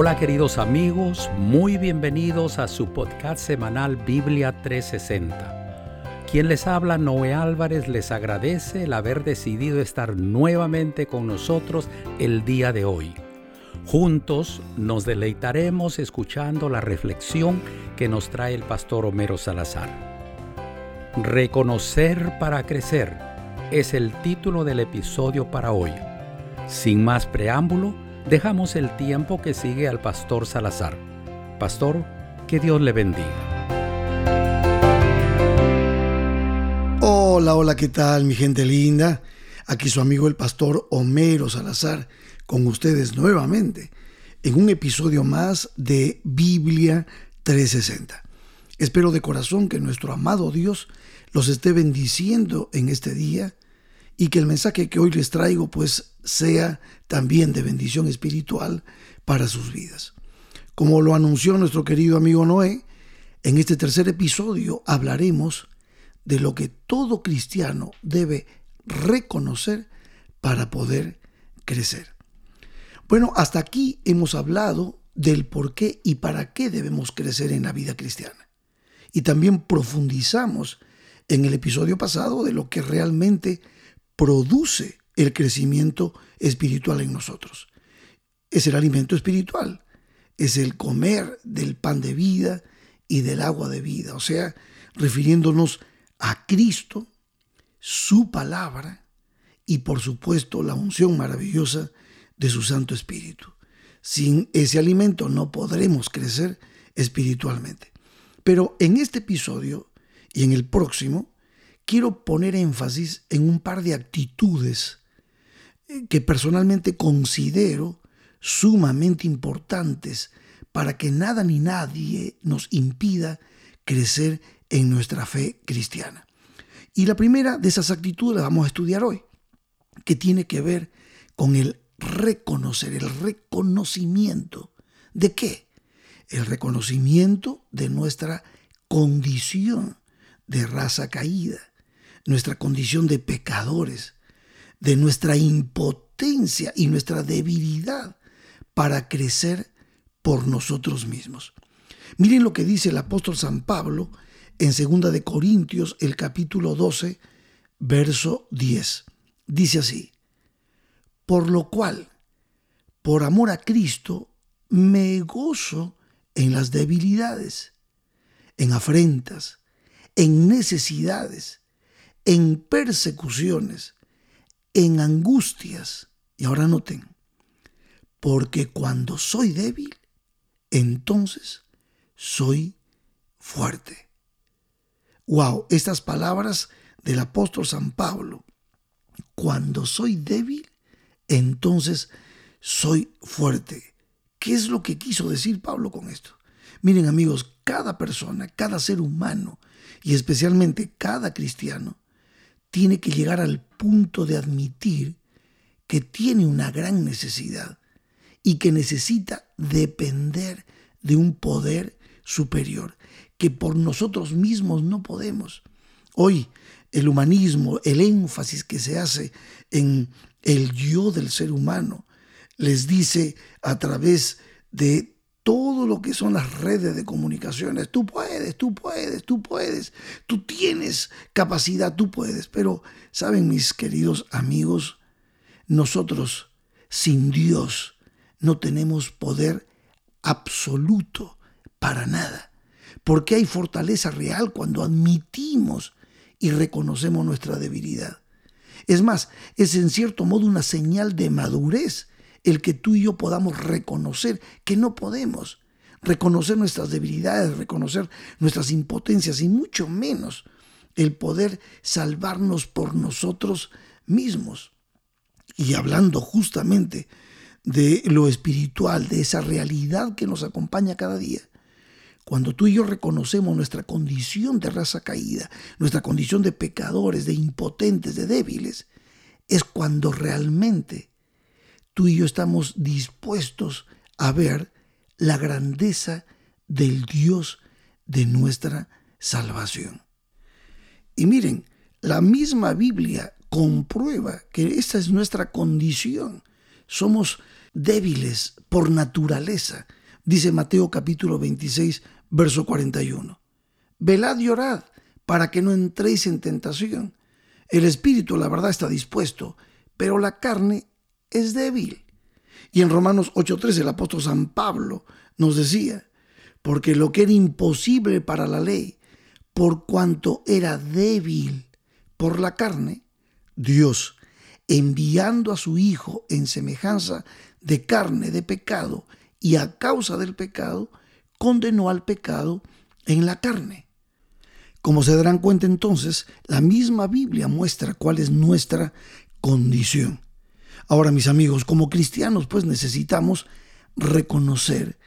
Hola queridos amigos, muy bienvenidos a su podcast semanal Biblia 360. Quien les habla, Noé Álvarez, les agradece el haber decidido estar nuevamente con nosotros el día de hoy. Juntos nos deleitaremos escuchando la reflexión que nos trae el pastor Homero Salazar. Reconocer para crecer es el título del episodio para hoy. Sin más preámbulo, dejamos el tiempo que sigue al pastor Salazar. Pastor, que Dios le bendiga. Hola, hola, ¿qué tal mi gente linda? Aquí su amigo el pastor Homero Salazar con ustedes nuevamente en un episodio más de Biblia 360. Espero de corazón que nuestro amado Dios los esté bendiciendo en este día y que el mensaje que hoy les traigo pues sea también de bendición espiritual para sus vidas. Como lo anunció nuestro querido amigo Noé, en este tercer episodio hablaremos de lo que todo cristiano debe reconocer para poder crecer. Bueno, hasta aquí hemos hablado del por qué y para qué debemos crecer en la vida cristiana. Y también profundizamos en el episodio pasado de lo que realmente produce el crecimiento espiritual en nosotros. Es el alimento espiritual, es el comer del pan de vida y del agua de vida, o sea, refiriéndonos a Cristo, su palabra y por supuesto la unción maravillosa de su Santo Espíritu. Sin ese alimento no podremos crecer espiritualmente. Pero en este episodio y en el próximo quiero poner énfasis en un par de actitudes eh, que personalmente considero sumamente importantes para que nada ni nadie nos impida crecer en nuestra fe cristiana. Y la primera de esas actitudes la vamos a estudiar hoy, que tiene que ver con el reconocer, el reconocimiento. ¿De qué? El reconocimiento de nuestra condición de raza caída nuestra condición de pecadores, de nuestra impotencia y nuestra debilidad para crecer por nosotros mismos. Miren lo que dice el apóstol San Pablo en 2 de Corintios, el capítulo 12, verso 10. Dice así: Por lo cual, por amor a Cristo, me gozo en las debilidades, en afrentas, en necesidades, en persecuciones, en angustias. Y ahora noten, porque cuando soy débil, entonces soy fuerte. Wow, estas palabras del apóstol San Pablo. Cuando soy débil, entonces soy fuerte. ¿Qué es lo que quiso decir Pablo con esto? Miren amigos, cada persona, cada ser humano y especialmente cada cristiano tiene que llegar al punto de admitir que tiene una gran necesidad y que necesita depender de un poder superior, que por nosotros mismos no podemos. Hoy el humanismo, el énfasis que se hace en el yo del ser humano, les dice a través de todo lo que son las redes de comunicaciones. Tú puedes, tú puedes, tú puedes, tú tienes capacidad, tú puedes. Pero, ¿saben mis queridos amigos? Nosotros sin Dios no tenemos poder absoluto para nada. Porque hay fortaleza real cuando admitimos y reconocemos nuestra debilidad. Es más, es en cierto modo una señal de madurez el que tú y yo podamos reconocer que no podemos, reconocer nuestras debilidades, reconocer nuestras impotencias y mucho menos el poder salvarnos por nosotros mismos. Y hablando justamente de lo espiritual, de esa realidad que nos acompaña cada día, cuando tú y yo reconocemos nuestra condición de raza caída, nuestra condición de pecadores, de impotentes, de débiles, es cuando realmente tú y yo estamos dispuestos a ver la grandeza del Dios de nuestra salvación. Y miren, la misma Biblia comprueba que esta es nuestra condición. Somos débiles por naturaleza, dice Mateo capítulo 26, verso 41. Velad y orad para que no entréis en tentación. El espíritu, la verdad, está dispuesto, pero la carne es débil. Y en Romanos 8:13 el apóstol San Pablo nos decía, porque lo que era imposible para la ley, por cuanto era débil por la carne, Dios, enviando a su Hijo en semejanza de carne de pecado y a causa del pecado, condenó al pecado en la carne. Como se darán cuenta entonces, la misma Biblia muestra cuál es nuestra condición. Ahora, mis amigos, como cristianos, pues necesitamos reconocer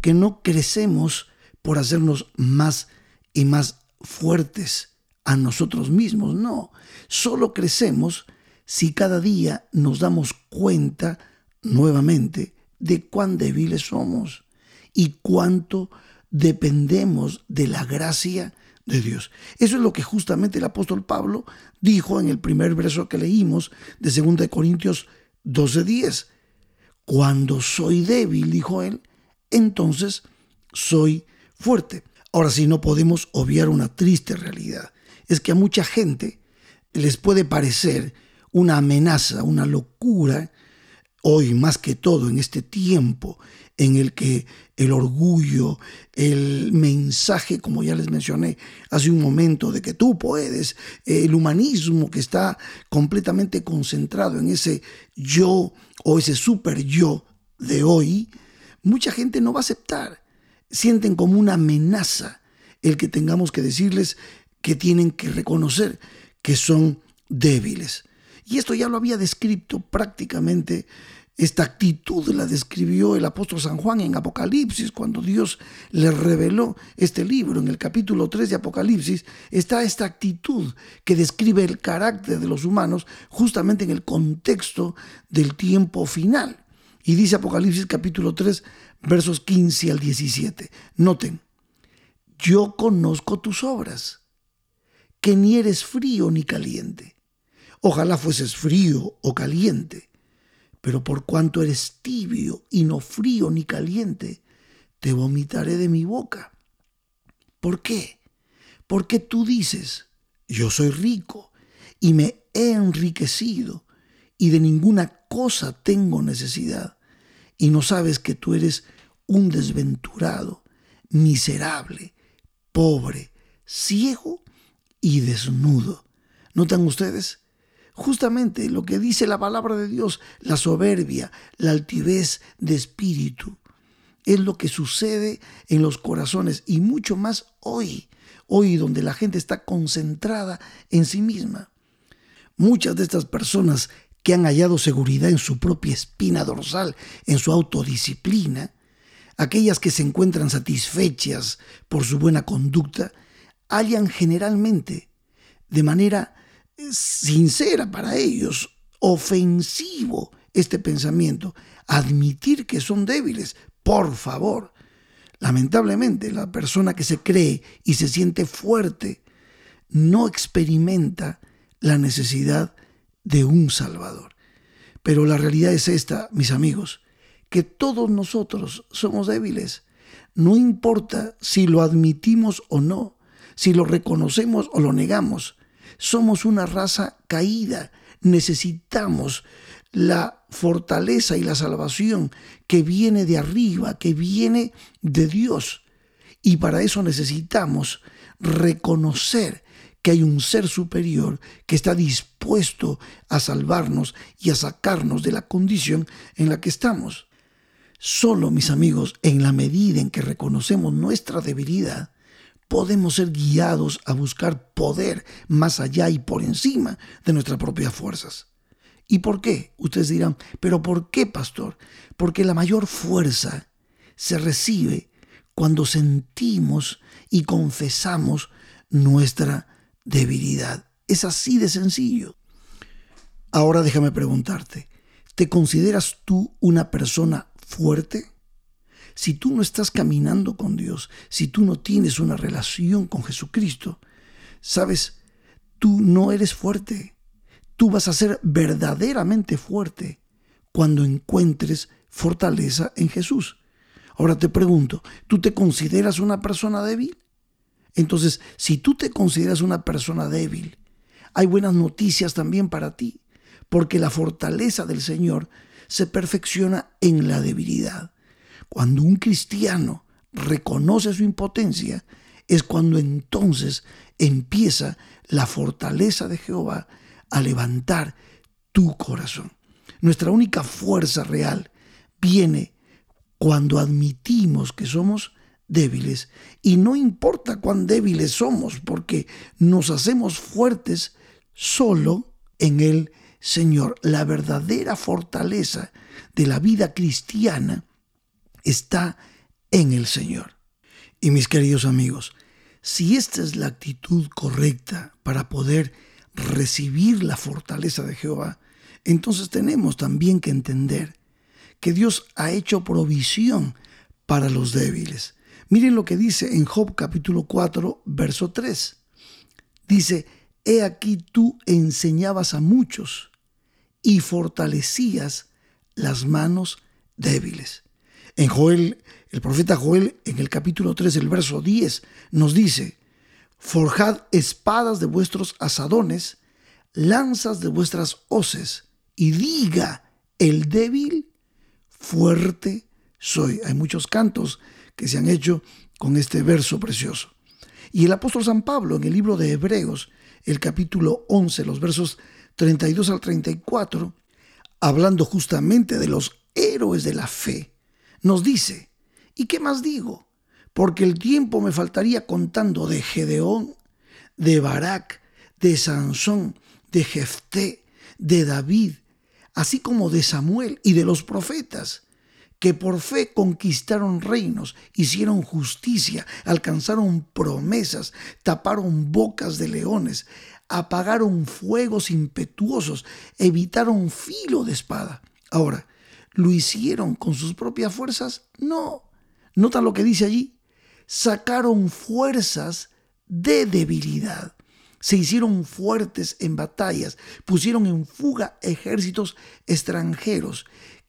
que no crecemos por hacernos más y más fuertes a nosotros mismos, no, solo crecemos si cada día nos damos cuenta nuevamente de cuán débiles somos y cuánto dependemos de la gracia de Dios. Eso es lo que justamente el apóstol Pablo dijo en el primer verso que leímos de 2 Corintios 12:10. Cuando soy débil, dijo él, entonces soy fuerte. Ahora sí, no podemos obviar una triste realidad. Es que a mucha gente les puede parecer una amenaza, una locura, hoy más que todo en este tiempo en el que el orgullo, el mensaje, como ya les mencioné hace un momento, de que tú puedes, el humanismo que está completamente concentrado en ese yo o ese super yo de hoy, mucha gente no va a aceptar. Sienten como una amenaza el que tengamos que decirles que tienen que reconocer que son débiles. Y esto ya lo había descrito prácticamente esta actitud la describió el apóstol San Juan en Apocalipsis, cuando Dios le reveló este libro. En el capítulo 3 de Apocalipsis está esta actitud que describe el carácter de los humanos justamente en el contexto del tiempo final. Y dice Apocalipsis capítulo 3, versos 15 al 17. Noten, yo conozco tus obras, que ni eres frío ni caliente. Ojalá fueses frío o caliente pero por cuanto eres tibio y no frío ni caliente, te vomitaré de mi boca. ¿Por qué? Porque tú dices, yo soy rico y me he enriquecido y de ninguna cosa tengo necesidad, y no sabes que tú eres un desventurado, miserable, pobre, ciego y desnudo. ¿Notan ustedes? Justamente lo que dice la palabra de Dios, la soberbia, la altivez de espíritu. Es lo que sucede en los corazones y mucho más hoy, hoy donde la gente está concentrada en sí misma. Muchas de estas personas que han hallado seguridad en su propia espina dorsal, en su autodisciplina, aquellas que se encuentran satisfechas por su buena conducta, hallan generalmente de manera sincera para ellos, ofensivo este pensamiento, admitir que son débiles, por favor. Lamentablemente, la persona que se cree y se siente fuerte no experimenta la necesidad de un Salvador. Pero la realidad es esta, mis amigos, que todos nosotros somos débiles. No importa si lo admitimos o no, si lo reconocemos o lo negamos. Somos una raza caída. Necesitamos la fortaleza y la salvación que viene de arriba, que viene de Dios. Y para eso necesitamos reconocer que hay un ser superior que está dispuesto a salvarnos y a sacarnos de la condición en la que estamos. Solo, mis amigos, en la medida en que reconocemos nuestra debilidad, podemos ser guiados a buscar poder más allá y por encima de nuestras propias fuerzas. ¿Y por qué? Ustedes dirán, pero ¿por qué, pastor? Porque la mayor fuerza se recibe cuando sentimos y confesamos nuestra debilidad. Es así de sencillo. Ahora déjame preguntarte, ¿te consideras tú una persona fuerte? Si tú no estás caminando con Dios, si tú no tienes una relación con Jesucristo, sabes, tú no eres fuerte. Tú vas a ser verdaderamente fuerte cuando encuentres fortaleza en Jesús. Ahora te pregunto, ¿tú te consideras una persona débil? Entonces, si tú te consideras una persona débil, hay buenas noticias también para ti, porque la fortaleza del Señor se perfecciona en la debilidad. Cuando un cristiano reconoce su impotencia, es cuando entonces empieza la fortaleza de Jehová a levantar tu corazón. Nuestra única fuerza real viene cuando admitimos que somos débiles. Y no importa cuán débiles somos, porque nos hacemos fuertes solo en el Señor. La verdadera fortaleza de la vida cristiana está en el Señor. Y mis queridos amigos, si esta es la actitud correcta para poder recibir la fortaleza de Jehová, entonces tenemos también que entender que Dios ha hecho provisión para los débiles. Miren lo que dice en Job capítulo 4, verso 3. Dice, He aquí tú enseñabas a muchos y fortalecías las manos débiles. En Joel, el profeta Joel, en el capítulo 3, el verso 10, nos dice, Forjad espadas de vuestros asadones, lanzas de vuestras hoces, y diga el débil, fuerte soy. Hay muchos cantos que se han hecho con este verso precioso. Y el apóstol San Pablo en el libro de Hebreos, el capítulo 11, los versos 32 al 34, hablando justamente de los héroes de la fe, nos dice, ¿y qué más digo? Porque el tiempo me faltaría contando de Gedeón, de Barak, de Sansón, de Jefté, de David, así como de Samuel y de los profetas, que por fe conquistaron reinos, hicieron justicia, alcanzaron promesas, taparon bocas de leones, apagaron fuegos impetuosos, evitaron filo de espada. Ahora, ¿lo hicieron con sus propias fuerzas? No. Nota lo que dice allí. Sacaron fuerzas de debilidad se hicieron fuertes en batallas, pusieron en fuga ejércitos extranjeros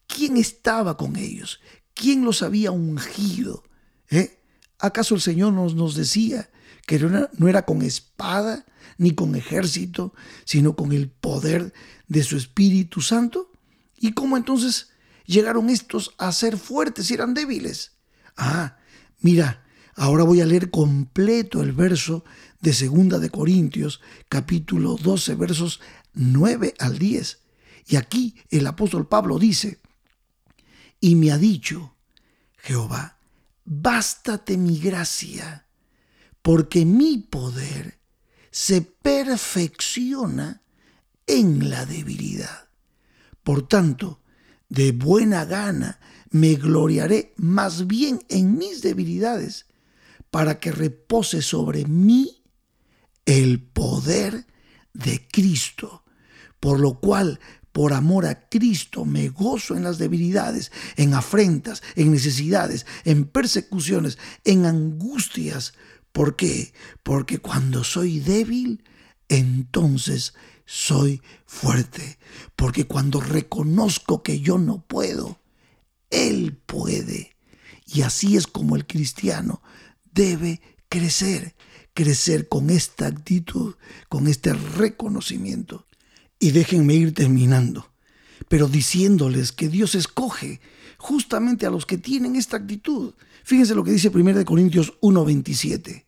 ¿Quién estaba con ellos? ¿Quién los había ungido? ¿Eh? ¿Acaso el Señor nos, nos decía que no era, con espada ni con ejército, sino con el poder de su Espíritu Santo? ¿Y cómo entonces llegaron estos a ser fuertes y eran débiles? Ah, mira, ahora voy a leer completo el verso de Segunda de Corintios, capítulo 12, versos 9 al 10. Y aquí el apóstol Pablo dice, y me ha dicho, Jehová, bástate mi gracia, porque mi poder se perfecciona en la debilidad. Por tanto, de buena gana me gloriaré más bien en mis debilidades, para que repose sobre mí el poder de Cristo, por lo cual por amor a Cristo me gozo en las debilidades, en afrentas, en necesidades, en persecuciones, en angustias. ¿Por qué? Porque cuando soy débil, entonces soy fuerte. Porque cuando reconozco que yo no puedo, Él puede. Y así es como el cristiano debe crecer, crecer con esta actitud, con este reconocimiento. Y déjenme ir terminando, pero diciéndoles que Dios escoge justamente a los que tienen esta actitud. Fíjense lo que dice 1 Corintios 1:27.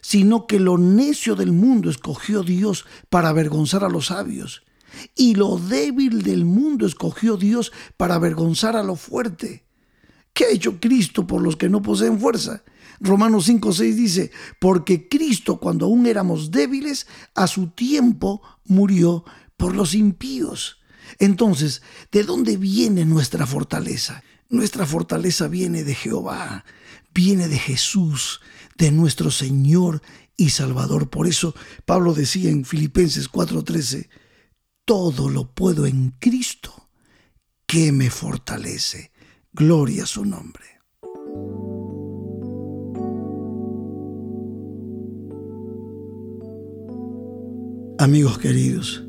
Sino que lo necio del mundo escogió Dios para avergonzar a los sabios, y lo débil del mundo escogió Dios para avergonzar a lo fuerte. ¿Qué ha hecho Cristo por los que no poseen fuerza? Romanos 5:6 dice, porque Cristo cuando aún éramos débiles, a su tiempo murió por los impíos. Entonces, ¿de dónde viene nuestra fortaleza? Nuestra fortaleza viene de Jehová, viene de Jesús, de nuestro Señor y Salvador. Por eso Pablo decía en Filipenses 4:13, todo lo puedo en Cristo que me fortalece. Gloria a su nombre. Amigos queridos,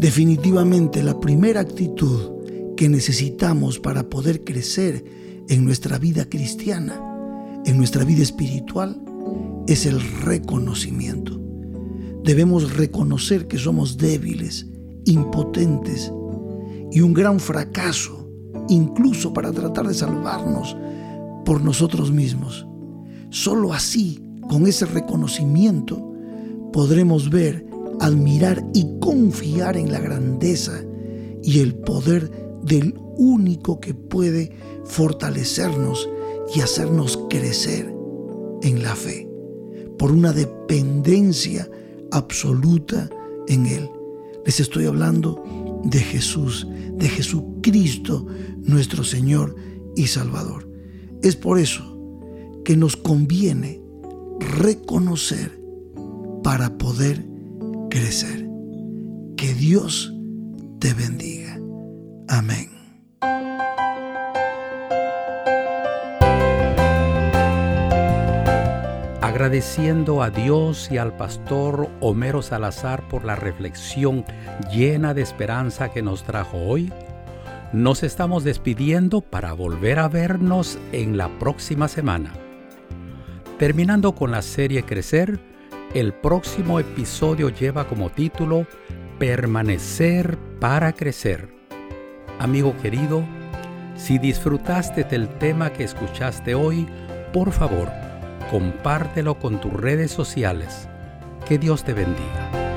Definitivamente la primera actitud que necesitamos para poder crecer en nuestra vida cristiana, en nuestra vida espiritual, es el reconocimiento. Debemos reconocer que somos débiles, impotentes y un gran fracaso, incluso para tratar de salvarnos por nosotros mismos. Solo así, con ese reconocimiento, podremos ver, admirar y confiar en la grandeza y el poder del único que puede fortalecernos y hacernos crecer en la fe, por una dependencia absoluta en Él. Les estoy hablando de Jesús, de Jesucristo, nuestro Señor y Salvador. Es por eso que nos conviene reconocer para poder crecer. Que Dios te bendiga. Amén. Agradeciendo a Dios y al pastor Homero Salazar por la reflexión llena de esperanza que nos trajo hoy, nos estamos despidiendo para volver a vernos en la próxima semana. Terminando con la serie Crecer, el próximo episodio lleva como título Permanecer para crecer. Amigo querido, si disfrutaste del tema que escuchaste hoy, por favor, compártelo con tus redes sociales. Que Dios te bendiga.